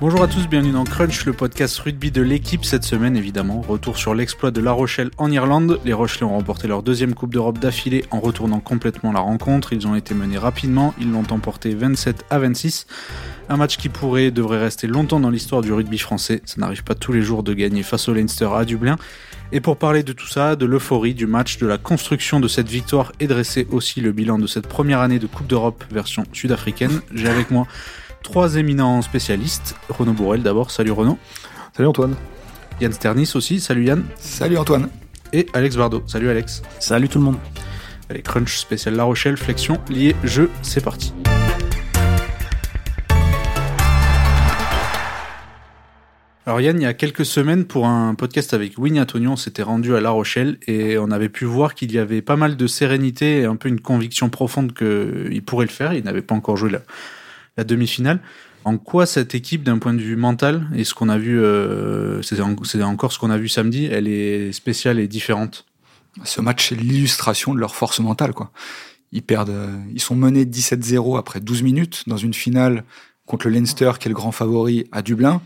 Bonjour à tous, bienvenue dans Crunch, le podcast rugby de l'équipe cette semaine évidemment. Retour sur l'exploit de La Rochelle en Irlande. Les Rochelais ont remporté leur deuxième Coupe d'Europe d'affilée en retournant complètement la rencontre. Ils ont été menés rapidement, ils l'ont emporté 27 à 26. Un match qui pourrait devrait rester longtemps dans l'histoire du rugby français. Ça n'arrive pas tous les jours de gagner face au Leinster à Dublin. Et pour parler de tout ça, de l'euphorie du match, de la construction de cette victoire et dresser aussi le bilan de cette première année de Coupe d'Europe version sud-africaine, j'ai avec moi trois éminents spécialistes. Renaud Bourrel d'abord, salut Renaud. Salut Antoine. Yann Sternis aussi, salut Yann. Salut Antoine. Et Alex Vardo, salut Alex. Salut tout le monde. Allez, Crunch spécial La Rochelle, flexion, lié, jeu, c'est parti. Alors Yann, il y a quelques semaines, pour un podcast avec Winnie Antonio, on s'était rendu à La Rochelle et on avait pu voir qu'il y avait pas mal de sérénité et un peu une conviction profonde qu'il pourrait le faire. Il n'avait pas encore joué la, la demi-finale. En quoi cette équipe, d'un point de vue mental, et ce qu'on a vu, euh, c'est encore ce qu'on a vu samedi, elle est spéciale et différente? Ce match, c'est l'illustration de leur force mentale. Quoi. Ils, perdent, ils sont menés 17-0 après 12 minutes dans une finale contre le Leinster, qui est le grand favori à Dublin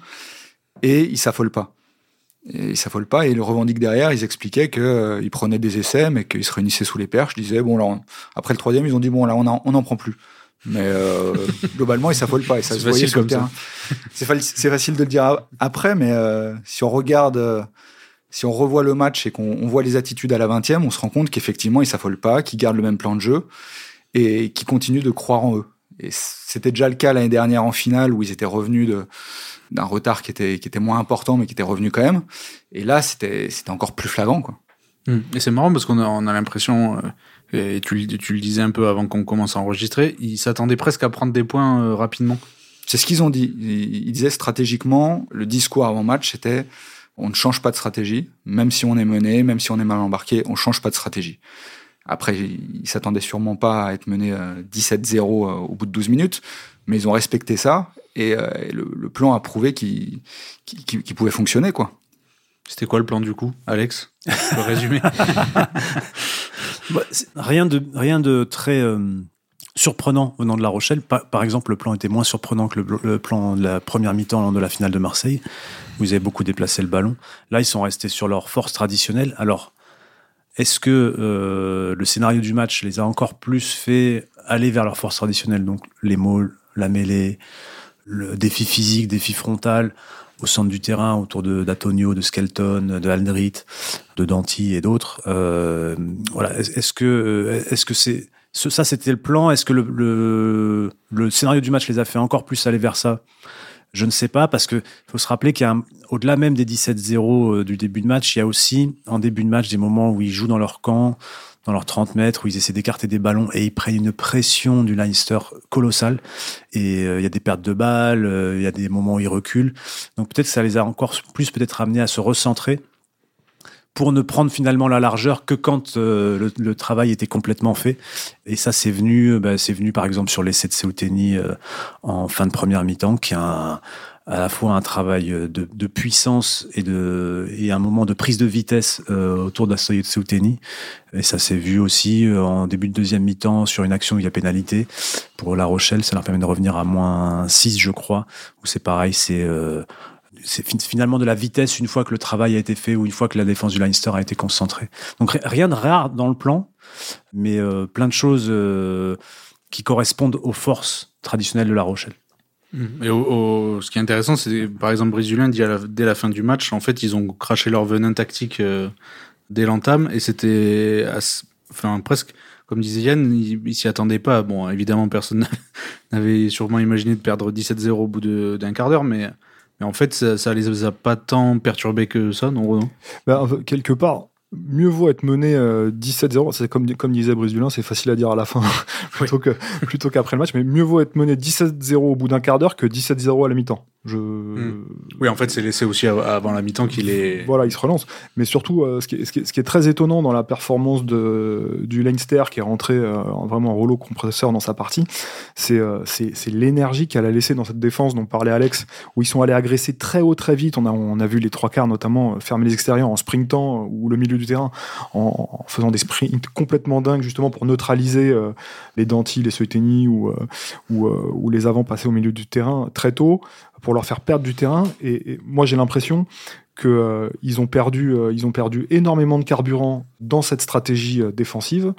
et ils s'affolent pas. Ils s'affolent pas et le revendiquent derrière. Ils expliquaient qu'ils euh, prenaient des essais, mais qu'ils se réunissaient sous les perches. Ils disaient bon là, après le troisième, ils ont dit bon là, on n'en on prend plus. Mais euh, globalement, ils s'affolent pas et ça se voyait sur le terrain. C'est facile de le dire après, mais euh, si on regarde, euh, si on revoit le match et qu'on voit les attitudes à la 20e, on se rend compte qu'effectivement, ils s'affolent pas, qu'ils gardent le même plan de jeu et qu'ils continuent de croire en eux. Et c'était déjà le cas l'année dernière en finale où ils étaient revenus d'un retard qui était, qui était moins important, mais qui était revenu quand même. Et là, c'était, c'était encore plus flagrant, quoi. Hum. Et c'est marrant parce qu'on a, on a l'impression, euh, et tu, le disais un peu avant qu'on commence à enregistrer, ils s'attendaient presque à prendre des points euh, rapidement. C'est ce qu'ils ont dit. Ils, disaient stratégiquement, le discours avant match, c'était on ne change pas de stratégie, même si on est mené, même si on est mal embarqué, on change pas de stratégie. Après, ils s'attendaient sûrement pas à être menés 17-0 euh, au bout de 12 minutes, mais ils ont respecté ça et, euh, le, plan a prouvé qu'il pouvait fonctionner, quoi. C'était quoi le plan du coup, Alex Le résumé bah, Rien de rien de très euh, surprenant venant de La Rochelle. Par, exemple, le plan était moins surprenant que le, plan de la première mi-temps de la finale de Marseille. Vous avez beaucoup déplacé le ballon. Là, ils sont restés sur leur force traditionnelle. Alors, est-ce que euh, le scénario du match les a encore plus fait aller vers leur force traditionnelle, donc les mots, la mêlée, le défi physique, défi frontal au centre du terrain autour de d'Atonio, de Skelton, de Aldrit, de Danti et d'autres. Euh, voilà. Est-ce que est-ce que c'est ça c'était le plan? Est-ce que le, le, le, scénario du match les a fait encore plus aller vers ça? Je ne sais pas parce que faut se rappeler qu'il y a au-delà même des 17-0 euh, du début de match, il y a aussi en début de match des moments où ils jouent dans leur camp, dans leurs 30 mètres où ils essaient d'écarter des ballons et ils prennent une pression du Leinster colossale. Et euh, il y a des pertes de balles, euh, il y a des moments où ils reculent. Donc peut-être que ça les a encore plus peut-être amenés à se recentrer pour ne prendre finalement la largeur que quand euh, le, travail était complètement fait. Et ça, c'est venu, bah, c'est venu par exemple sur l'essai de Seuteni en fin de première mi-temps, qui a un, à la fois un travail de, de, puissance et, de, et un moment de prise de vitesse euh, autour d'Astoye de Souteni. Et ça s'est vu aussi euh, en début de deuxième mi-temps sur une action où il y a pénalité. Pour La Rochelle, ça leur permet de revenir à moins 6, je crois, où c'est pareil, c'est... Euh, c'est finalement de la vitesse une fois que le travail a été fait ou une fois que la défense du Leinster a été concentrée. Donc rien de rare dans le plan, mais euh, plein de choses euh, qui correspondent aux forces traditionnelles de La Rochelle. Mm. Et ce qui est intéressant, c'est par exemple Brésilien dit dès la fin du match, en fait, ils ont craché leur venin tactique euh, dès l'entame et c'était presque comme disait Yann, ils s'y attendaient pas. Bon, évidemment, personne n'avait sûrement imaginé de perdre 17-0 au bout d'un quart d'heure, mais, en fait, ça, ça les a pas tant perturbés que ça, non, ben, Quelque part, mieux vaut être mené 17-0. Euh, c'est comme, comme disait Brice Dulin, c'est facile à dire à la fin plutôt que plutôt qu'après le match. Mais mieux vaut être mené 17-0 au bout d'un quart d'heure que 17-0 à la mi-temps. Je... Hmm. Oui, en fait, c'est laissé aussi avant la mi-temps qu'il est. Voilà, il se relance. Mais surtout, euh, ce, qui est, ce, qui est, très étonnant dans la performance de, du Leinster, qui est rentré euh, vraiment en rouleau compresseur dans sa partie, c'est l'énergie qu'elle a laissé dans cette défense dont parlait Alex, où ils sont allés agresser très haut, très vite. On a, on a vu les trois quarts, notamment, fermer les extérieurs en sprintant, ou le milieu du terrain en, faisant des sprints complètement dingues justement pour neutraliser euh, les Danti, les Soeteni ou, euh, ou, euh, ou, les avants passés au milieu du terrain très tôt. pour leur faire perdre du terrain. Et, moi, j'ai l'impression qu'ils ils ont perdu, ils ont perdu énormément de carburant dans cette stratégie défensive,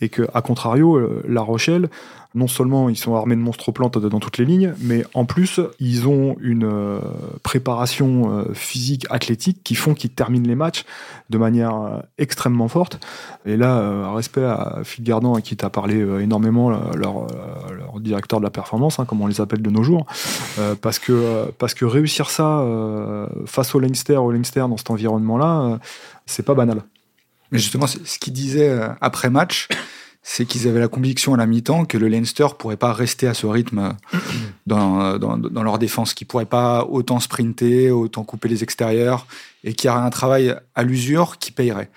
et que, à contrario, La Rochelle non seulement ils sont armés de monstres plantes dans toutes les lignes, mais en plus ils ont une euh, préparation euh, physique, athlétique qui font qu'ils terminent les matchs de manière euh, extrêmement forte. Et là, respect à Phil Gardan, qui t'a parlé énormément, leur, directeur de la performance, hein, comme on les appelle de nos jours, parce que parce que réussir ça face au Leinster, au Leinster dans cet environnement-là, c'est pas banal. Mais justement, ce qu'il disait après match, c'est qu'ils avaient la conviction à la mi-temps que le Leinster pourrait pas rester à ce rythme dans, dans, leur défense, qu'ils pourrait pas autant sprinter, autant couper les extérieurs, et qu'il y aurait un travail à l'usure qui payerait.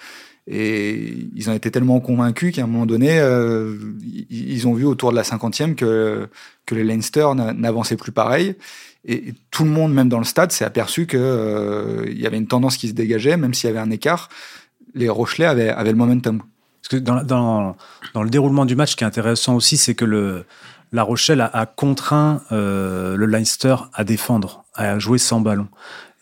Et ils en étaient tellement convaincus qu'à un moment donné, euh, ils ont vu autour de la cinquantième que, que le Leinster n'avançait plus pareil. Et tout le monde, même dans le stade, s'est aperçu qu'il euh, il y avait une tendance qui se dégageait, même s'il y avait un écart. Les Rochelais avaient, avaient le momentum. Parce que dans, le déroulement du match, ce qui est intéressant aussi, c'est que La Rochelle a, contraint euh, le Leinster à défendre, à jouer sans ballon.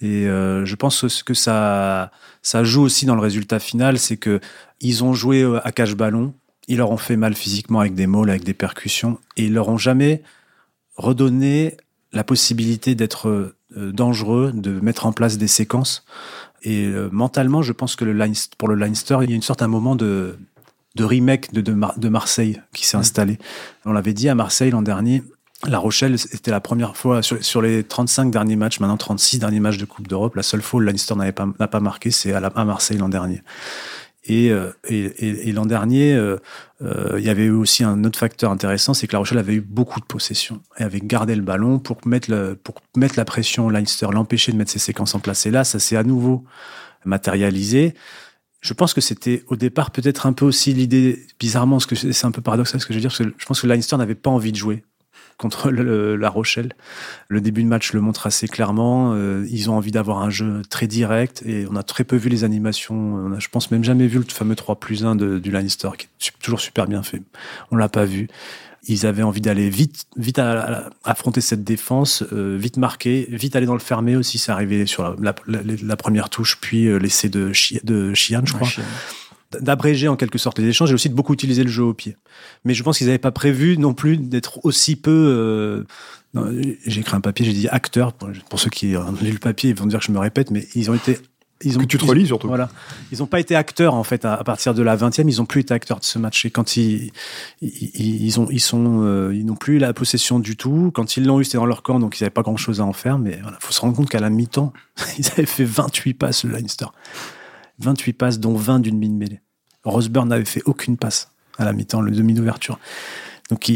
Et euh, je pense que ça, ça joue aussi dans le résultat final, c'est que ils ont joué euh, à cache-ballon, ils leur ont fait mal physiquement avec des mauls, avec des percussions, et ils leur ont jamais redonné la possibilité d'être dangereux, de mettre en place des séquences. Et mentalement, je pense que pour le Leinster, il y a une sorte un moment de, de remake de, de, Marseille qui s'est installé. On l'avait dit à Marseille l'an dernier, la Rochelle, c'était la première fois sur, les 35 derniers matchs, maintenant 36 derniers matchs de Coupe d'Europe, la seule fois où Leinster n'a pas, pas marqué, c'est à, à, Marseille l'an dernier. Et, euh, et, et, l'an dernier, euh, euh, il y avait eu aussi un autre facteur intéressant, c'est que La Rochelle avait eu beaucoup de possession et avait gardé le ballon pour mettre, le, pour mettre la pression au Leinster, l'empêcher de mettre ses séquences en place. Et là, ça s'est à nouveau matérialisé. Je pense que c'était au départ peut-être un peu aussi l'idée, bizarrement, ce que c'est un peu paradoxal ce que je veux dire, parce que je pense que Leinster n'avait pas envie de jouer contre La Rochelle. Le début de match le montre assez clairement. Euh, ils ont envie d'avoir un jeu très direct et on a très peu vu les animations. On a, je pense même jamais vu le fameux 3 plus 1 de, du Leinster qui est toujours super bien fait. On l'a pas vu ils avaient envie d'aller vite, vite à, affronter cette défense, euh, vite marquer, vite aller dans le fermé aussi. C'est arrivé sur la, première touche, puis euh, l'essai de, de Chian, je crois. D'abréger en quelque sorte les échanges et aussi de beaucoup utiliser le jeu au pied. Mais je pense qu'ils n'avaient pas prévu non plus d'être aussi peu. Euh, j'ai écrit un papier, j'ai dit acteur. Pour, pour ceux qui ont lu le papier, ils vont dire que je me répète, mais ils ont été ils ont, que tu te relis surtout. Voilà. Ils n'ont pas été acteurs en fait à, partir de la 20e. Ils n'ont plus été acteurs de ce match. Et quand ils ils, ont ils sont euh, ils n'ont plus la possession du tout. Quand ils l'ont eu, c'était dans leur camp, donc ils n'avaient pas grand chose à en faire. Mais voilà, faut se rendre compte qu'à la mi-temps, ils avaient fait 28 passes le Leinster, 28 passes dont 20 d'une mine mêlée. Roseburn n'avait fait aucune passe à la mi-temps, le demi d'ouverture. Donc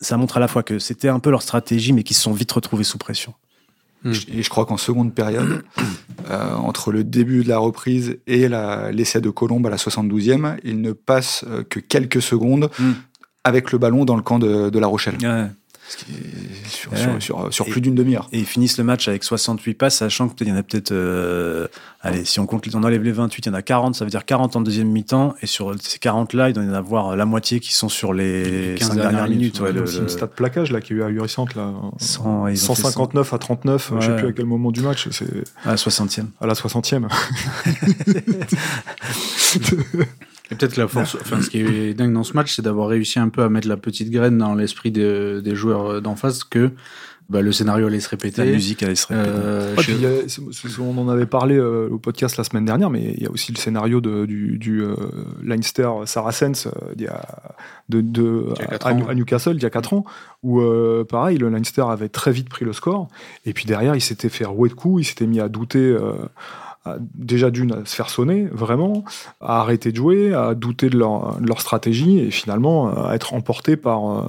ça montre à la fois que c'était un peu leur stratégie, mais qu'ils se sont vite retrouvés sous pression. Mm. Et je crois qu'en seconde période, euh, entre le début de la reprise et l'essai de Colombe à la 72e, il ne passe euh, que quelques secondes mm. avec le ballon dans le camp de, de La Rochelle sur, sur, plus d'une demi-heure. Et ils finissent le match avec 68 passes, sachant qu'il y en a peut-être. Euh, allez, si on compte, on enlève les 28, il y en a 40, ça veut dire 40 en deuxième mi-temps. Et sur ces 40-là, il doit y en avoir la moitié qui sont sur les 15 dernières, minutes. Ouais, le, une stat plaquage là, qui est ahurissante. Là. 159 à 39, je sais plus à quel moment du match. À la 60e. À la 60e. Et peut-être que la force, enfin, ce qui est dingue dans ce match, c'est d'avoir réussi un peu à mettre la petite graine dans l'esprit des, des joueurs d'en face que bah, le scénario allait se répéter. La musique allait se répéter. Euh, on en avait parlé euh, au podcast la semaine dernière, mais il y a aussi le scénario de, du, du euh, Leinster Saracens il y a, de, de à, Newcastle il y a 4 ans, où pareil, le Leinster avait très vite pris le score, et puis derrière, il s'était fait rouer de coups, il s'était mis à douter déjà d'une à se faire sonner vraiment, à arrêter de jouer, à douter de leur, leur stratégie et finalement euh, à être emporté par, euh,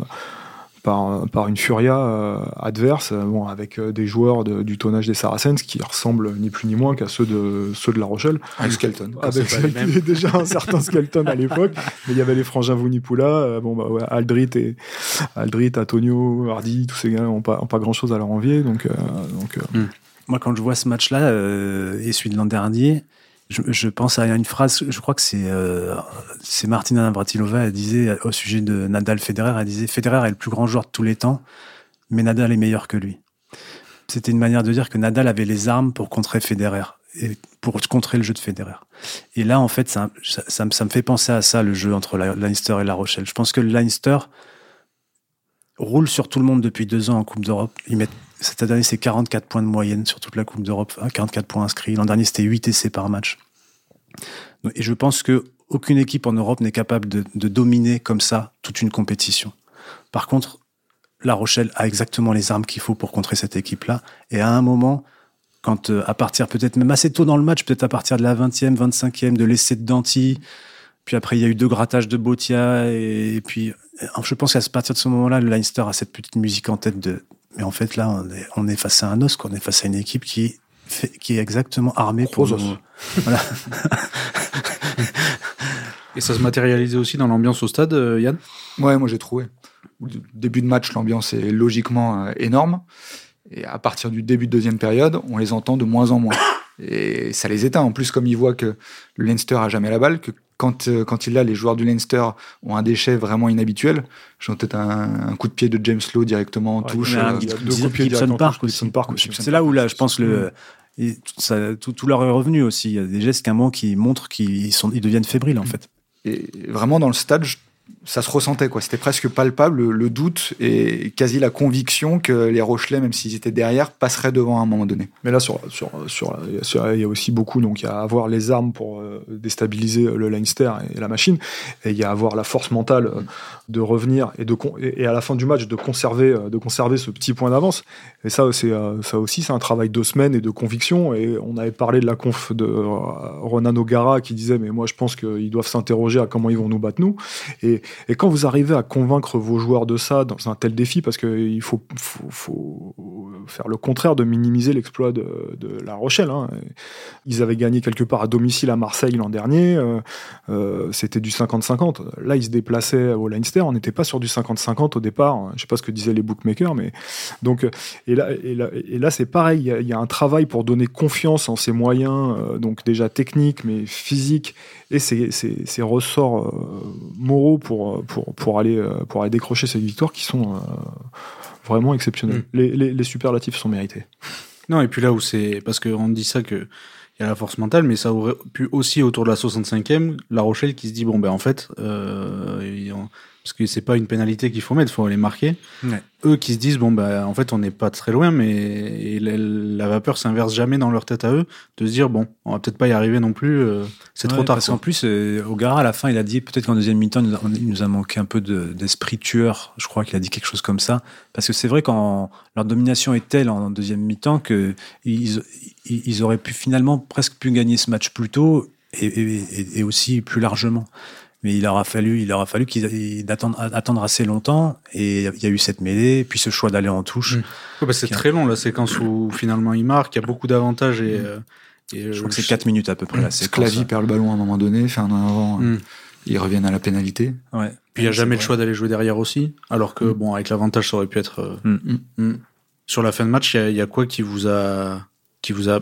par, par, une furia euh, adverse, bon, avec des joueurs du tonnage des Saracens qui ressemblent ni plus ni moins qu'à ceux de, ceux de La Rochelle. Avec Skelton. Avec déjà un certain Skelton à l'époque, mais il y avait les frangins Vunipula, bon, bah, ouais, Aldrit, et, Aldrit, Antonio, Hardy, tous ces gars n'ont pas, pas grand chose à leur envier. Donc, donc hmm. Moi, quand je vois ce match-là euh, et celui de l'an dernier, je, pense à une phrase, je crois que c'est euh, c'est Martina Navratilova, elle disait au sujet de Nadal Federer, elle disait Federer est le plus grand joueur de tous les temps, mais Nadal est meilleur que lui. c'était une manière de dire que Nadal avait les armes pour contrer Federer et pour contrer le jeu de Federer. Et là, en fait, ça, me fait penser à ça, le jeu entre Leinster et La Rochelle. Je pense que Leinster roule sur tout le monde depuis deux ans en Coupe d'Europe. Cette année, c'est 44 points de moyenne sur toute la Coupe d'Europe, 44 points inscrits. L'an dernier, c'était 8 essais par match. Et je pense que aucune équipe en Europe n'est capable de, dominer comme ça toute une compétition. Par contre, La Rochelle a exactement les armes qu'il faut pour contrer cette équipe-là. Et à un moment, quand euh, à partir peut-être même assez tôt dans le match, peut-être à partir de la 20e, 25e, de l'essai de Danti, puis après il y a eu deux grattages de Botia, et, puis euh, je pense qu'à partir de ce moment-là, le Leinster a cette petite musique en tête de mais en fait là on est, on est face à un os, on est face à une équipe qui qui est exactement armée pour nous... voilà. et ça se matérialisait aussi dans l'ambiance au stade, euh, Yann? Ouais, moi j'ai trouvé. Au début de match, l'ambiance est logiquement énorme. Et à partir du début de deuxième période, on les entend de moins en moins. Et ça les éteint. En plus, comme ils voient que le Leinster a jamais la balle, que quand, euh, quand il a, les joueurs du Leinster ont un déchet vraiment inhabituel. J'ai peut-être un, coup de pied de James Lowe directement en touche. Euh, deux coups de pied Park aussi. C'est là où là, je pense le. ça, tout, tout, leur est revenu aussi. Il y a des gestes qu'un moment qui montrent qu'ils sont, ils deviennent fébriles en fait. Et vraiment dans le stade, ça se ressentait quoi. C'était presque palpable le, doute et quasi la conviction que les Rochelais, même s'ils étaient derrière, passeraient devant à un moment donné. Mais là, sur, sur, sur, il y a aussi beaucoup donc il y a avoir les armes pour euh, déstabiliser le Leinster et la machine, et il y a avoir la force mentale euh, de revenir et de et à la fin du match de conserver euh, de conserver ce petit point d'avance. Et ça, c'est ça aussi, c'est un travail de semaine et de conviction. Et on avait parlé de la conf de Ronan O'Gara qui disait mais moi je pense qu'ils doivent s'interroger à comment ils vont nous battre nous. Et, quand vous arrivez à convaincre vos joueurs de ça dans un tel défi, parce qu'il faut, faire le contraire de minimiser l'exploit de, La Rochelle. Hein. Ils avaient gagné quelque part à domicile à Marseille l'an dernier. Euh, euh, c'était du 50-50. Là, ils se déplaçaient au Leinster. On n'était pas sur du 50-50 au départ. Je ne sais pas ce que disaient les bookmakers, mais donc et là, et là, et là c'est pareil. Il y, a un travail pour donner confiance en ses moyens, euh, donc déjà techniques, mais physiques et ses, ressorts euh, moraux pour, pour, pour, aller, euh, pour aller décrocher ces victoires qui sont euh, vraiment exceptionnels. Mm. Les, les, superlatifs sont mérités. Non, et puis là où c'est. Parce qu'on dit ça que. Il y a la force mentale, mais ça aurait pu aussi autour de la 65e, La Rochelle qui se dit bon ben en fait, parce que c'est pas une pénalité qu'il faut mettre, il faut les marquer. Eux qui se disent bon bah en fait on n'est pas très loin, mais la, vapeur s'inverse jamais dans leur tête à eux de se dire bon on va peut-être pas y arriver non plus, euh, c'est trop tard. Parce qu'en plus euh, Ogara à la fin il a dit peut-être qu'en deuxième mi-temps il nous a manqué un peu d'esprit tueur, je crois qu'il a dit quelque chose comme ça, parce que c'est vrai quand leur domination est telle en deuxième mi-temps que ils, auraient pu finalement presque pu gagner ce match plus tôt et aussi plus largement mais il aura fallu, il aura fallu qu'ils attendent, attendre assez longtemps. Et il y a eu cette mêlée, puis ce choix d'aller en touche. Mmh. bah c'est très long la séquence où finalement il marque. Il y a beaucoup d'avantages et, mmh. euh, et, je crois que c'est 4 minutes à peu près la séquence. Sclavi perd le ballon à un moment donné, fait un avant. Mmh. Ils reviennent à la pénalité. Ouais. Puis il n'y a jamais le choix d'aller jouer derrière aussi, alors que bon avec l'avantage ça aurait pu être. Euh, Sur la fin de match, il y, y, a quoi qui vous a qui vous a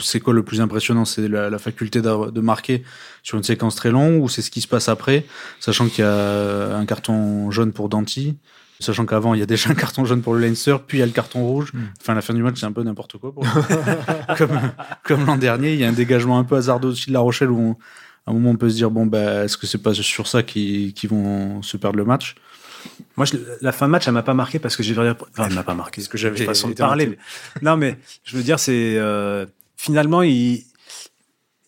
c'est quoi le plus impressionnant? C'est la, faculté de marquer sur une séquence très longue ou c'est ce qui se passe après, sachant qu'il y a un carton jaune pour Danti, sachant qu'avant il y a déjà un carton jaune pour le Leinster, puis il y a le carton rouge. Hmm. Enfin, la fin du match, c'est un peu n'importe quoi. comme comme l'an dernier, il y a un dégagement un peu hasardeux aussi de La Rochelle où à un moment on peut se dire bon bah est-ce que c'est pas sur ça qu'ils vont se perdre le match? Moi, la fin de match, elle m'a pas marqué parce que j'ai enfin, elle m'a pas marqué. Ce que j'avais façon de parler. Non, mais je veux dire, c'est euh, finalement, ils,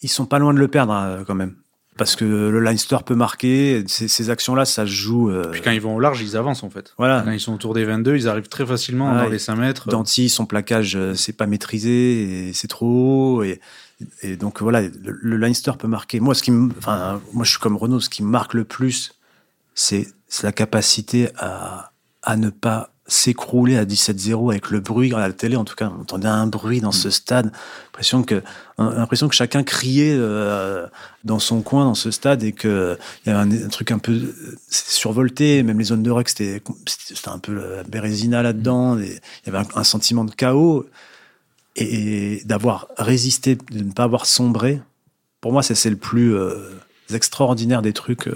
ils sont pas loin de le perdre hein, quand même. Parce que le Leinster peut marquer, ces, actions-là, ça se joue. Euh, Puis quand ils vont au large, ils avancent en fait. Voilà. Quand ils sont autour des 22, ils arrivent très facilement dans les 5 mètres. Danti, son plaquage, euh, c'est pas maîtrisé, c'est trop haut. Et, et donc voilà, le, Leinster peut marquer. Moi, ce qui enfin, moi, je suis comme Renault, ce qui me marque le plus, c'est la capacité à, à ne pas s'écrouler à 17-0 avec le bruit à la télé. En tout cas, on entendait un bruit dans ce mm. stade. L'impression que, l'impression que chacun criait euh, dans son coin, dans ce stade, et que il y avait un, truc un peu euh, survolté. Même les zones de rec, c'était, un peu la bérésina là-dedans. Mm. il y avait un, sentiment de chaos. Et, d'avoir résisté, de ne pas avoir sombré, pour moi, c'est le plus euh, extraordinaire des trucs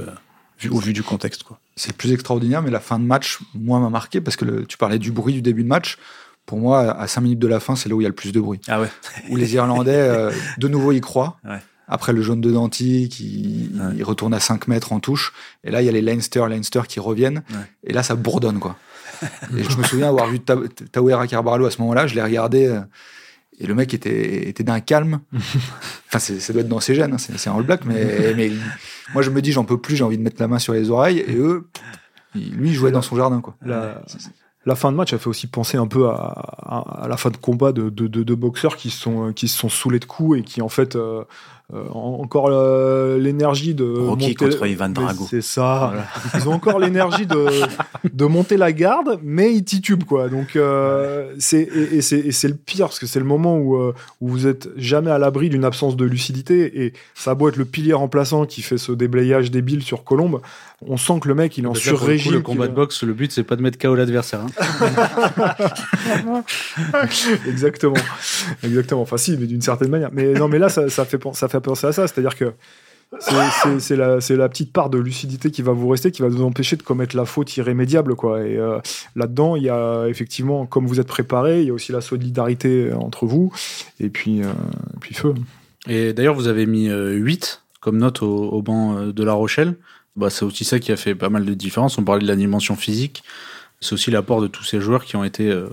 vu, au vu du contexte. Quoi c'est le plus extraordinaire, mais la fin de match, moi, m'a marqué parce que tu parlais du bruit du début de match. Pour moi, à 5 minutes de la fin, c'est là où il y a le plus de bruit. Ah ouais. Où les Irlandais, euh, de nouveau, y croient. Ouais. Après le jaune de Danti, qui Ouais. retourne à 5 mètres en touche. Et là, il y a les Leinster, Leinster qui reviennent. Et là, ça bourdonne, quoi. et je me souviens avoir vu Ta- Tawera Carbarlo à ce moment-là. Je l'ai regardé. euh, et le mec était, était d'un calme. Enfin, c'est- ça doit être dans ses gènes. hein, C'est c'est un All Black. Mais, mais moi, je me dis, j'en peux plus. J'ai envie de mettre la main sur les oreilles. Et eux, lui, il jouait dans son jardin, quoi. La, la fin de match a fait aussi penser un peu à, à- à la fin de combat de deux de, de boxeurs qui se sont qui se sont saoulés de coups et qui en fait euh, euh, encore euh, l'énergie de Rocky monter- contre Ivan Drago. C'est ça. Ils ont encore l'énergie de de monter la garde, mais ils titubent quoi. Donc euh, c'est et, et c'est le pire parce que c'est le moment où où vous êtes jamais à l'abri d'une absence de lucidité et ça a beau être le pilier remplaçant qui fait ce déblayage débile sur Colombe, on sent que le mec il est en là, pour le sur-régime. Le combat de boxe, le but, c'est pas de mettre KO l'adversaire. hein. Exactement. Exactement. Enfin, si, mais d'une certaine manière. Mais non, mais là, ça, ça fait, ça fait penser à ça. C'est-à-dire que c'est- la, c'est la petite part de lucidité qui va vous rester, qui va vous empêcher de commettre la faute irrémédiable. Quoi. Et euh, là-dedans, il y a effectivement, comme vous êtes préparé, il y a aussi la solidarité entre vous. Et puis, euh, et puis feu. Et d'ailleurs, vous avez mis euh, 8 comme note au, au banc euh, de La Rochelle. Bah, c'est aussi ça qui a fait pas mal de différence. On parlait de la dimension physique. C'est aussi l'apport de tous ces joueurs qui ont été, euh,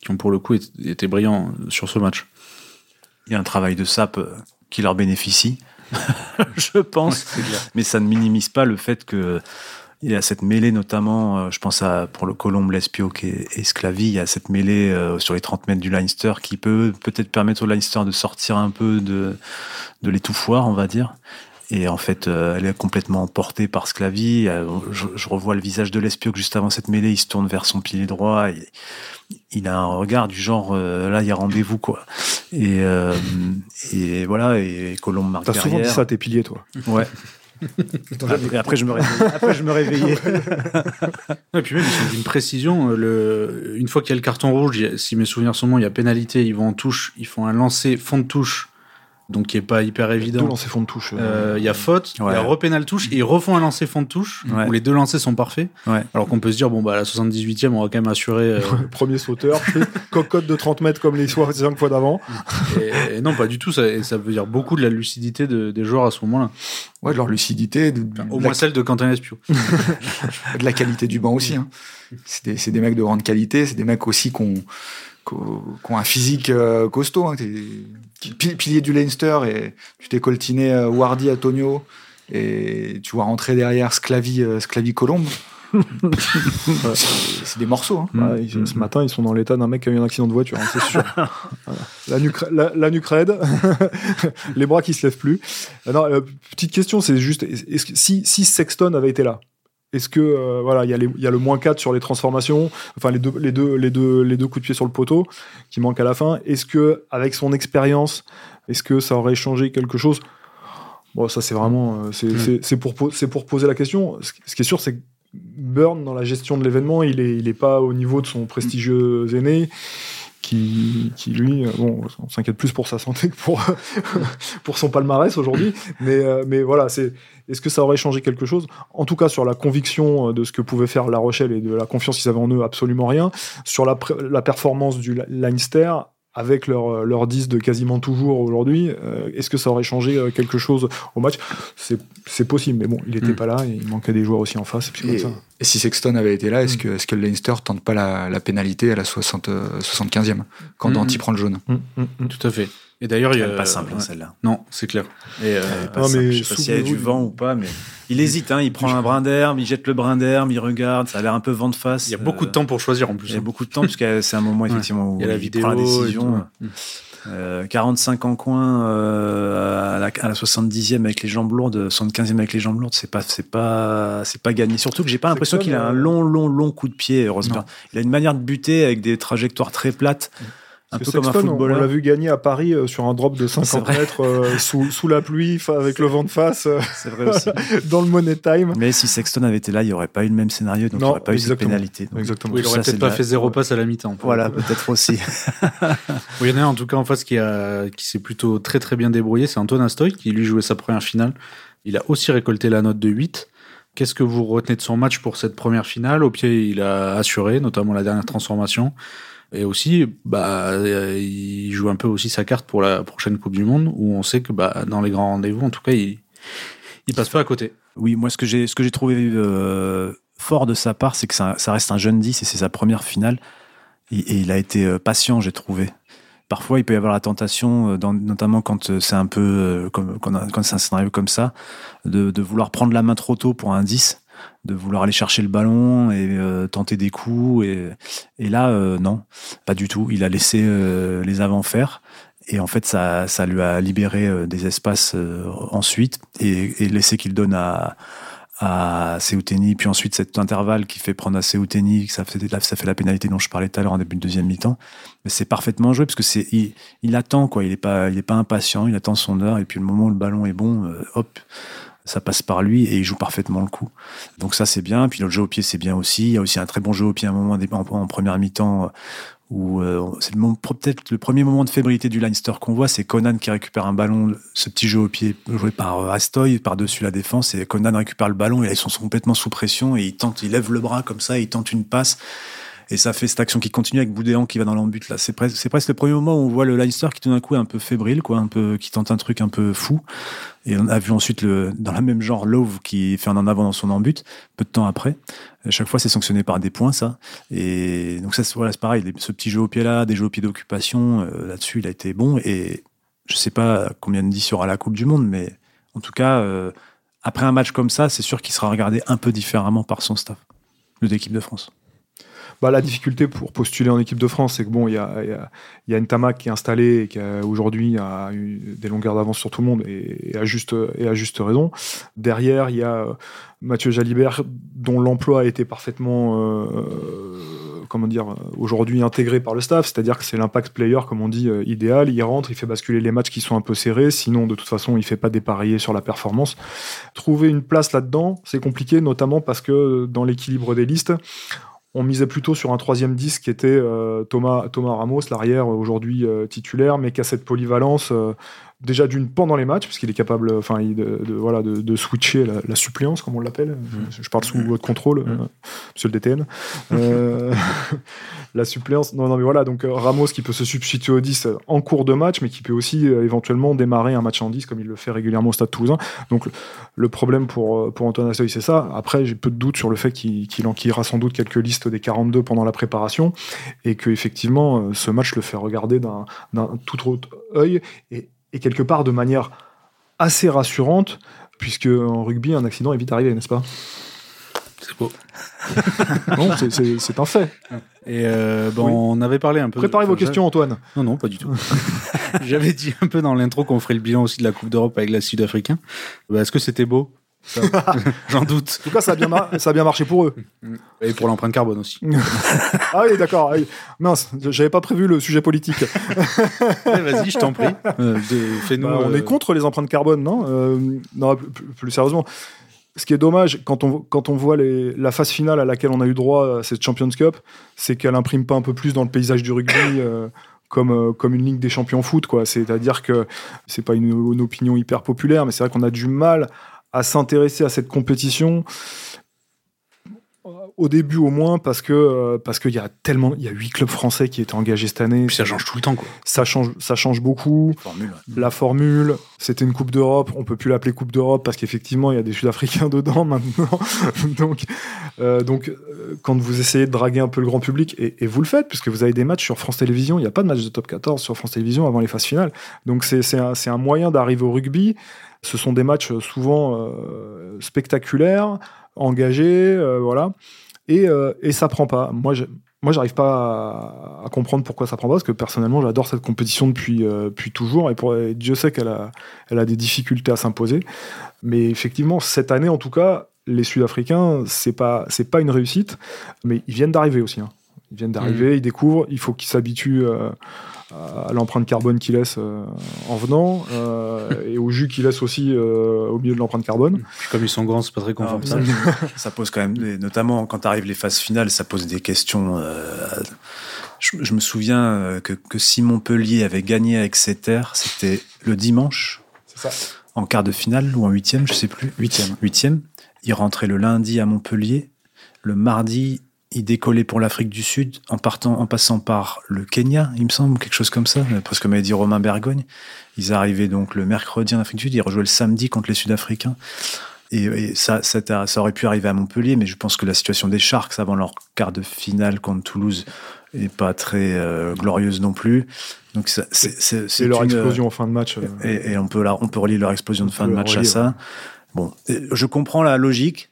qui ont pour le coup été, été brillants sur ce match. Il y a un travail de sap euh, qui leur bénéficie, je pense. Mais ça ne minimise pas le fait que il y a cette mêlée notamment, euh, je pense à pour le Colombe, l'Espioc et, et Sclavy, il y a cette mêlée euh, sur les 30 mètres du Leinster qui peut peut-être permettre au Leinster de sortir un peu de, de l'étouffoir, on va dire. Et en fait, euh, elle est complètement portée par Sclavy. Euh, Je, je revois le visage de l'Espioc juste avant cette mêlée, il se tourne vers son pilier droit. et il a un regard du genre, euh, là, il y a rendez-vous, quoi. Et, euh, et voilà, et Colombe marque T'as souvent dit ça, tes piliers, toi. Ouais. Après, après, je me réveillais. Après, je me réveillais. Et puis même, ils sont d'une précision. Le... Une fois qu'il y a le carton rouge, a- si mes souvenirs sont bons, il y a pénalité, ils vont en touche, ils font un lancer fond de touche, donc qui est pas hyper Deux évident. lancers fond de touche. euh, Euh, Il y a faute, il y a repénal touche, et ils refont un lancer fond de touche, Ouais. où les deux lancers sont parfaits. Ouais. Alors qu'on peut se dire, bon, bah, à la 78e, on va quand même assurer. euh, Premier sauteur, cocotte de 30 mètres comme les 5 fois d'avant. et, et non, pas du tout. Ça, et ça veut dire beaucoup de la lucidité de- des joueurs à ce moment-là. Ouais, de leur lucidité, de, Au de moins la, celle de Quentin Espio. de la qualité du banc aussi. Hein. C'est des, mecs de grande qualité, c'est des mecs aussi qui ont, qui ont- un physique euh, costaud. Hein. Pilier du Leinster et tu t'es coltiné euh, Wardy à Tonio et tu vois rentrer derrière Sclavi, euh, Sclavi Colombe. c'est des morceaux. Hein. Ils- Ce matin, ils sont dans l'état d'un mec qui a eu un accident de voiture, hein, c'est sûr. Voilà. La, nuque, la, la nuque raide, les bras qui se lèvent plus. Euh, petite question, c'est juste, est-ce que, si, si Sexton avait été là, est-ce que euh, voilà, il y, a y le moins 4 sur les transformations, enfin les deux, les deux, les deux, les deux coups de pied sur le poteau qui manquent à la fin. Est-ce que avec son expérience, est-ce que ça aurait changé quelque chose? Bon, ça c'est vraiment, euh, c'est pour, po- c'est pour poser la question. Ce qui- ce qui est sûr, c'est que Burn dans la gestion de l'événement, il est, il est pas au niveau de son prestigieux aîné. Qui, qui lui, euh, bon, on s'inquiète plus pour sa santé que pour, pour son palmarès aujourd'hui. Mais, euh, mais voilà, c'est, est-ce que ça aurait changé quelque chose? En tout cas, sur la conviction euh, de ce que pouvait faire La Rochelle et de la confiance qu'ils avaient en eux, absolument rien. Sur la, la performance du Leinster, avec leur, leur 10 de quasiment toujours aujourd'hui, euh, est-ce que ça aurait changé euh, quelque chose au match? C'est, possible, mais bon, il n'était Mm. pas là, et il manquait des joueurs aussi en face, et puis Et, comme ça. et si Sexton avait été là, est-ce Mm. que, est-ce que le Leinster tente pas la, la pénalité à la 60, euh, 75e quand Mm. Danti prend le jaune? Mm, mm, mm. Tout à fait. Et d'ailleurs, il y Elle a. est pas simple, hein, ouais. celle-là. Non, c'est clair. Et, euh, Elle est pas Non, simple. mais Je sais pas s'il y a du vent ou pas, mais il hésite. Hein, il prend un brin d'herbe, il jette le brin d'herbe, il regarde. Ça a l'air un peu vent de face. il y a beaucoup de temps pour choisir en Il plus. y a beaucoup de temps, parce que c'est un moment effectivement où Il y a la il vidéo. prend la décision. Euh, 45 en coin euh, à, la, à la 70e avec les jambes lourdes, 75e avec les jambes lourdes, c'est pas c'est pas c'est pas gagné. Surtout que j'ai pas l'impression qu'il a un euh, long long long coup de pied. Rosberg. Il a une manière de buter avec des trajectoires très plates, un Parce peu comme un Sexton, on- On l'a footballeur. vu gagner à Paris euh, sur un drop de 50 vrai. mètres euh, sous, sous la pluie, avec le vent de face, euh, C'est vrai aussi. dans le money time. Mais si Sexton avait été là, il n'y aurait pas eu le même scénario, donc il n'y Non, aurait pas eu cette pénalité. Donc, Exactement. Oui, il Tout aurait ça, peut-être pas la- fait zéro passe à la mi-temps. Voilà, peut-être aussi. Oui, il y en a un, en tout cas en face qui, a, qui s'est plutôt très très bien débrouillé, c'est Antonin Stoy qui lui jouait sa première finale. Il a aussi récolté la note de 8. Qu'est-ce que vous retenez de son match pour cette première finale? Au pied, il a assuré, notamment la dernière transformation. Et aussi, bah, euh, il joue un peu aussi sa carte pour la prochaine Coupe du Monde, où on sait que bah, dans les grands rendez-vous, en tout cas, il, passe pas à côté. Oui, moi, ce que j'ai, ce que j'ai trouvé euh, fort de sa part, c'est que ça, reste un jeune 10 et c'est sa première finale. Et, il a été euh, patient, j'ai trouvé. Parfois, il peut y avoir la tentation, notamment quand c'est un peu comme quand c'est un scénario comme ça, de, de, vouloir prendre la main trop tôt pour un 10, de vouloir aller chercher le ballon et euh, tenter des coups. Et, et là, euh, non, pas du tout. Il a laissé euh, les avants faire. Et en fait, ça, ça lui a libéré des espaces ensuite et, et laissé qu'il donne à, à Seouteni, puis ensuite cet intervalle qui fait prendre à Seouteni, ça fait, ça fait la pénalité dont je parlais tout à l'heure en début de deuxième mi-temps. Mais c'est parfaitement joué parce que c'est, il, il, attend quoi, il est pas, il est pas impatient, il attend son heure et puis le moment où le ballon est bon, hop, ça passe par lui et il joue parfaitement le coup. Donc ça c'est bien. Puis le jeu au pied c'est bien aussi. Il y a aussi un très bon jeu au pied à un moment en, première mi-temps où euh, c'est peut-être le premier moment de fébrilité du Leinster qu'on voit, c'est Conan qui récupère un ballon, ce petit jeu au pied joué par euh, Astoy par-dessus la défense et Conan récupère le ballon et ils sont complètement sous pression et il tente, il lève le bras comme ça, et il tente une passe et ça fait cette action qui continue avec Boudéan qui va dans l'embut là. C'est presque, le premier moment où on voit le Leinster qui tout d'un coup est un peu fébrile, quoi, un peu, qui tente un truc un peu fou. Et on a vu ensuite le, dans la même genre Love qui fait un en avant dans son embut, peu de temps après. Chaque fois, c'est sanctionné par des points, ça. Et donc ça, voilà, c'est pareil. Ce petit jeu au pied là, des jeux au pied d'occupation, euh, là-dessus, il a été bon. Et je sais pas combien de 10 aura la Coupe du Monde, mais en tout cas, euh, après un match comme ça, c'est sûr qu'il sera regardé un peu différemment par son staff, l'équipe de France. Bah, la difficulté pour postuler en équipe de France, c'est que bon, il y a, y, a, une Tamac qui est installée et qui aujourd'hui a eu des longueurs d'avance sur tout le monde et, à juste, et à juste raison. Derrière, il y a euh, Mathieu Jalibert dont l'emploi a été parfaitement, euh, comment dire, aujourd'hui intégré par le staff, c'est-à-dire que c'est l'impact player, comme on dit, euh, idéal. Il rentre, il fait basculer les matchs qui sont un peu serrés, sinon de toute façon, il fait pas dépareiller sur la performance. Trouver une place là-dedans, c'est compliqué, notamment parce que dans l'équilibre des listes, on misait plutôt sur un troisième disque qui était euh, Thomas, Thomas Ramos, l'arrière aujourd'hui euh, titulaire, mais qui a cette polyvalence euh, déjà d'une pendant les matchs, parce qu'il est capable enfin, de, voilà, de, switcher la, suppléance, comme on l'appelle. Mm. Je, parle sous votre contrôle, mm. monsieur le DTN. la suppléance, non, non, mais voilà, donc Ramos qui peut se substituer au 10 en cours de match, mais qui peut aussi éventuellement démarrer un match en 10 comme il le fait régulièrement au Stade Toulousain. Donc le problème pour, pour Antoine Assoy, c'est ça. Après, j'ai peu de doutes sur le fait qu'il qu enquillera sans doute quelques listes des 42 pendant la préparation et que effectivement euh, ce match le fait regarder d'un tout autre œil et, quelque part de manière assez rassurante puisque en rugby un accident est vite arrivé, n'est-ce pas? C'est beau. non, c'est un fait. Et euh, bon, on avait parlé un peu. Préparez vos questions, Antoine. Non, non, pas du tout. J'avais dit un peu dans l'intro qu'on ferait le bilan aussi de la Coupe d'Europe avec la Sud-Africain. Bah, est-ce que c'était beau? J'en doute. En tout cas, ça a bien, ça a bien marché pour eux. Et pour l'empreinte carbone aussi. ah oui, d'accord. Ah Mince, j'avais pas prévu le sujet politique. Vas-y, je t'en prie. Euh, bah, on est euh, contre les empreintes carbone, non? Euh, Non, plus, sérieusement. Ce qui est dommage quand on, quand on voit les, la phase finale à laquelle on a eu droit à cette Champions Cup, c'est qu'elle imprime pas un peu plus dans le paysage du rugby. comme, comme une ligue des champions foot, quoi. C'est-à-dire que c'est pas une, une, opinion hyper populaire, mais c'est vrai qu'on a du mal à s'intéresser à cette compétition au début au moins parce que euh, parce qu'il y a tellement il y a huit clubs français qui étaient engagés cette année. Puis ça change tout le temps quoi. Ça change ça change beaucoup. Formule, La formule, c'était une Coupe d'Europe, on peut plus l'appeler Coupe d'Europe parce qu'effectivement il y a des Sud-Africains dedans maintenant. donc euh, donc euh, quand vous essayez de draguer un peu le grand public et, et, vous le faites puisque vous avez des matchs sur France Télévisions, il n'y a pas de match de top 14 sur France Télévisions avant les phases finales. Donc c'est c'est un, un moyen d'arriver au rugby ce sont des matchs souvent euh, spectaculaires, engagés, euh, voilà. Et, euh, et ça prend pas. Moi, je, moi, j'arrive pas à, comprendre pourquoi ça prend pas, parce que personnellement, j'adore cette compétition depuis, depuis toujours, et, pour, Dieu sait qu'elle a, elle a des difficultés à s'imposer. Mais effectivement, cette année, en tout cas, les Sud-Africains, c'est pas, c'est pas une réussite, mais ils viennent d'arriver aussi. Hein. Ils viennent d'arriver, mmh. ils découvrent, il faut qu'ils s'habituent à l'empreinte carbone qu'il laisse euh, en venant euh, et au jus qu'il laisse aussi euh, au milieu de l'empreinte carbone. comme ils sont grands, c'est pas très confortable. ça, pose quand même, notamment quand arrivent les phases finales, ça pose des questions. Je, me souviens que, que si Montpellier avait gagné avec Exeter, c'était le dimanche. Ça. En quart de finale ou en huitième, je sais plus. Huitième. Huitième. Il rentrait le lundi à Montpellier. Le mardi, ils décollaient pour l'Afrique du Sud en partant, en passant par le Kenya, il me semble, quelque chose comme ça, parce que m'avait dit Romain Bergogne. Ils arrivaient donc le mercredi en Afrique du Sud, ils rejouaient le samedi contre les Sud-Africains. Et, ça, ça, ça, aurait pu arriver à Montpellier, mais je pense que la situation des Sharks avant leur quart de finale contre Toulouse est pas très euh, glorieuse non plus. Donc c'est leur explosion en fin de match. Euh, et, on peut là, on peut relier leur explosion de fin de match à ça. Bon, je comprends la logique.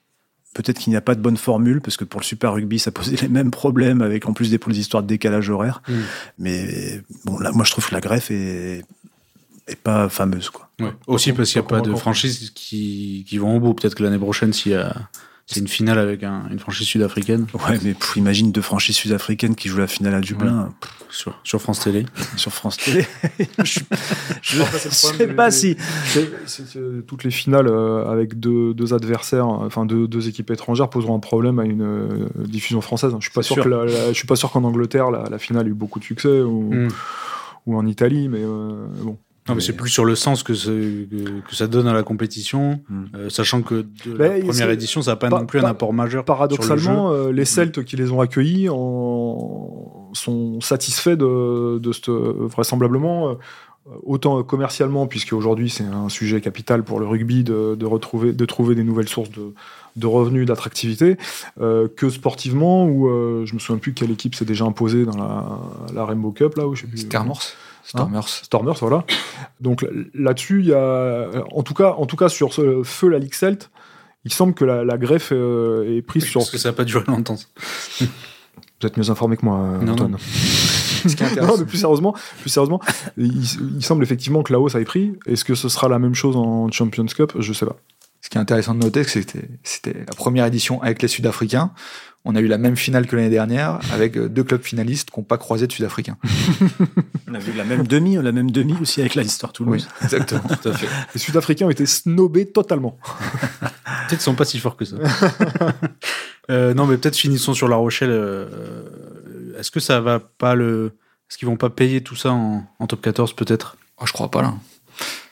Peut-être qu'il n'y a pas de bonne formule, parce que pour le Super Rugby, ça posait les mêmes problèmes, avec en plus des, histoires de décalage horaire. Mm. Mais bon, là, moi, je trouve que la greffe est, est pas fameuse. Quoi. Aussi parce qu'il n'y a pas de franchises qui, qui vont au bout. Peut-être que l'année prochaine, s'il y a c'est une finale avec une franchise sud-africaine. Ouais, mais imagine deux franchises sud-africaines qui jouent la finale à Dublin. Sur, sur, France Télé. sur France Télé. je je sais pas si. toutes les finales euh, avec deux, deux, adversaires, enfin deux, deux, équipes étrangères poseront un problème à une euh, diffusion française. Je suis pas sûr, que je suis pas sûr qu'en Angleterre la, la, finale ait eu beaucoup de succès ou, hmm. ou en Italie, mais euh, bon. Non, mais c'est plus sur le sens que, que, ça donne à la compétition, hmm. euh, sachant que de la première édition, ça n'a pas, non plus un apport majeur. Paradoxalement, euh, les Celtes qui les ont accueillis en... sont satisfaits de, de ce, vraisemblablement, euh, autant commercialement, puisque aujourd'hui c'est un sujet capital pour le rugby de, de, retrouver, de trouver des nouvelles sources de, de revenus, d'attractivité, que sportivement, où je me souviens plus quelle équipe s'est déjà imposée dans la, la Rainbow Cup, là, où je sais plus. Stormers. Stormers, voilà. Donc là-dessus, il y a, en tout cas, en tout cas sur ce feu la Ligue Celt, il semble que la, greffe euh, est prise sur. Parce que ça n'a pas duré longtemps. Vous êtes mieux informé que moi, Antoine. Non. mais plus sérieusement, plus sérieusement il, semble effectivement que la hausse ait pris. Est-ce que ce sera la même chose en Champions Cup? Je sais pas. Ce qui est intéressant de noter, c'est que c'était la première édition avec les Sud-Africains on a eu la même finale que l'année dernière avec euh, deux clubs finalistes qui n'ont pas croisé de Sud-Africains. on a vu la même demi, la même demi aussi avec la Histoire Toulouse. Oui, exactement, tout à fait. Les Sud-Africains ont été snobés totalement. peut-être qu'ils sont pas si forts que ça. Euh, non, mais peut-être finissons sur La Rochelle. Euh, est-ce que ça va pas le, est-ce qu'ils vont pas payer tout ça en, top 14 peut-être? Oh, Je crois pas là.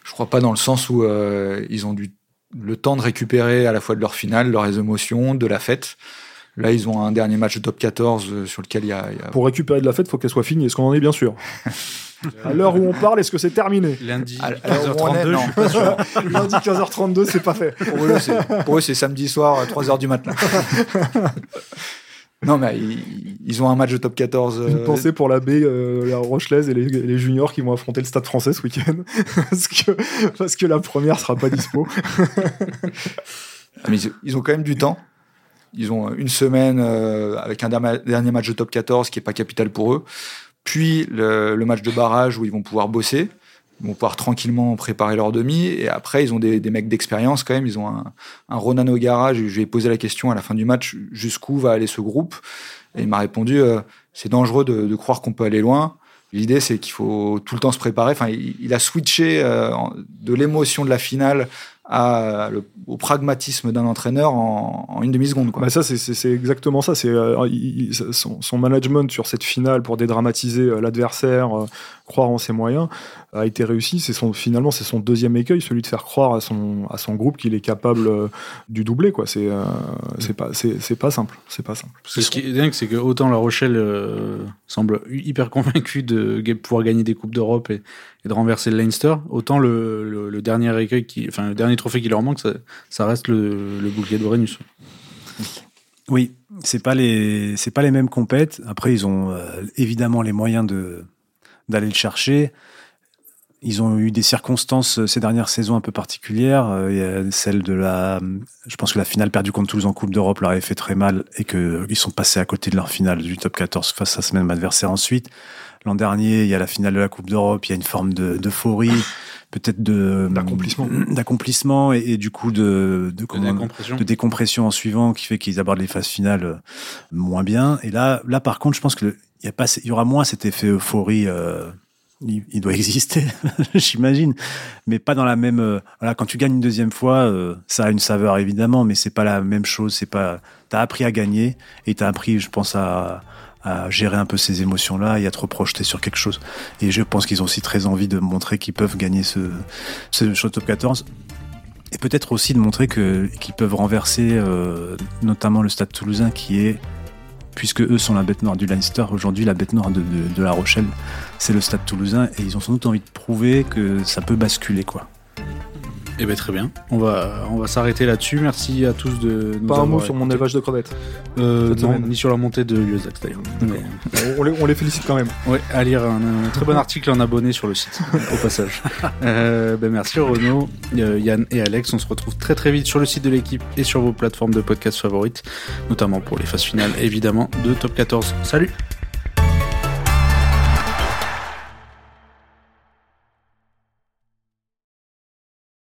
Je crois pas dans le sens où ils ont dû le temps de récupérer à la fois de leur finale, leurs émotions, de la fête. Là, ils ont un dernier match de top 14 euh, sur lequel il y, a, Pour récupérer de la fête, il faut qu'elle soit finie. Est-ce qu'on en est bien sûr? À l'heure où on parle, est-ce que c'est terminé? Lundi 15h32, je suis pas sûr. Lundi 15h32, c'est pas fait. Pour eux, c'est samedi soir, 3h du matin. Non, mais ils, ont un match de top 14. Une euh, pensée pour la baie, euh, la Rochelaise et les, juniors qui vont affronter le stade français ce week-end. parce, que, parce que la première sera pas dispo. mais ils, ont quand même du temps. Ils ont une semaine euh, avec un dernier match de top 14 qui est pas capital pour eux. Puis le, match de barrage où ils vont pouvoir bosser. Ils vont pouvoir tranquillement préparer leur demi. Et après, ils ont des, mecs d'expérience quand même. Ils ont un, un Ronan au garage. Je lui ai posé la question à la fin du match jusqu'où va aller ce groupe? Et il m'a répondu euh, c'est dangereux de, croire qu'on peut aller loin. L'idée, c'est qu'il faut tout le temps se préparer. Enfin, il, a switché euh, de l'émotion de la finale à, au pragmatisme d'un entraîneur en, une demi-seconde. Bah ça, c'est exactement ça. C'est euh, son, son, management sur cette finale pour dédramatiser euh, l'adversaire, euh, croire en ses moyens, a été réussi. C'est son, finalement, c'est son deuxième écueil, celui de faire croire à son, à son groupe qu'il est capable du doublé. Quoi. C'est, c'est pas, c'est, pas simple. C'est pas simple. ce qui est dingue, c'est que autant La Rochelle semble hyper convaincu de pouvoir gagner des coupes d'Europe et, et de renverser le Leinster, autant le, dernier trophée qui leur manque, ça, reste le, bouclier de Brennus. Oui, c'est pas les pas les mêmes compètes. Après, ils ont euh, évidemment les moyens de d'aller le chercher. Ils ont eu des circonstances euh, ces dernières saisons un peu particulières. Euh, celle de la, je pense que la finale perdue contre Toulouse en Coupe d'Europe leur avait fait très mal et qu'ils sont passés à côté de leur finale du top 14 face à ce même adversaire ensuite. L'an dernier, il y a la finale de la Coupe d'Europe, il y a une forme d'euphorie, peut-être de d'accomplissement, d'accomplissement et, du coup de de, décompression. de, décompression en suivant, qui fait qu'ils abordent les phases finales euh, moins bien. Et là, là par contre, je pense que il y a pas, il y aura moins cet effet euphorie. Euh, il, doit exister, j'imagine, mais pas dans la même. Euh, voilà, quand tu gagnes une deuxième fois, ça a une saveur évidemment, mais c'est pas la même chose. C'est pas. T'as appris à gagner et t'as appris, je pense, à à gérer un peu ces émotions-là et à trop projeter sur quelque chose. Et je pense qu'ils ont aussi très envie de montrer qu'ils peuvent gagner ce, ce Shot Top 14 et peut-être aussi de montrer que qu'ils peuvent renverser euh, notamment le Stade Toulousain qui est puisque eux sont la bête noire du Leinster. Aujourd'hui, la bête noire de, de- de La Rochelle, c'est le Stade Toulousain, et ils ont sans doute envie de prouver que ça peut basculer, quoi. Eh ben très bien. On va, on va s'arrêter là-dessus. Merci à tous de nous Pas un mot sur mon élevage de crevettes. Euh, non, ni sur la montée de Yosax d'ailleurs. Mais- on, les, on les félicite quand même. Ouais, à lire un, un très bon article en abonné sur le site, au passage. Euh, ben merci Renaud, euh, Yann et Alex. On se retrouve très très vite sur le site de l'équipe et sur vos plateformes de podcast favorites, notamment pour les phases finales évidemment de Top 14. Salut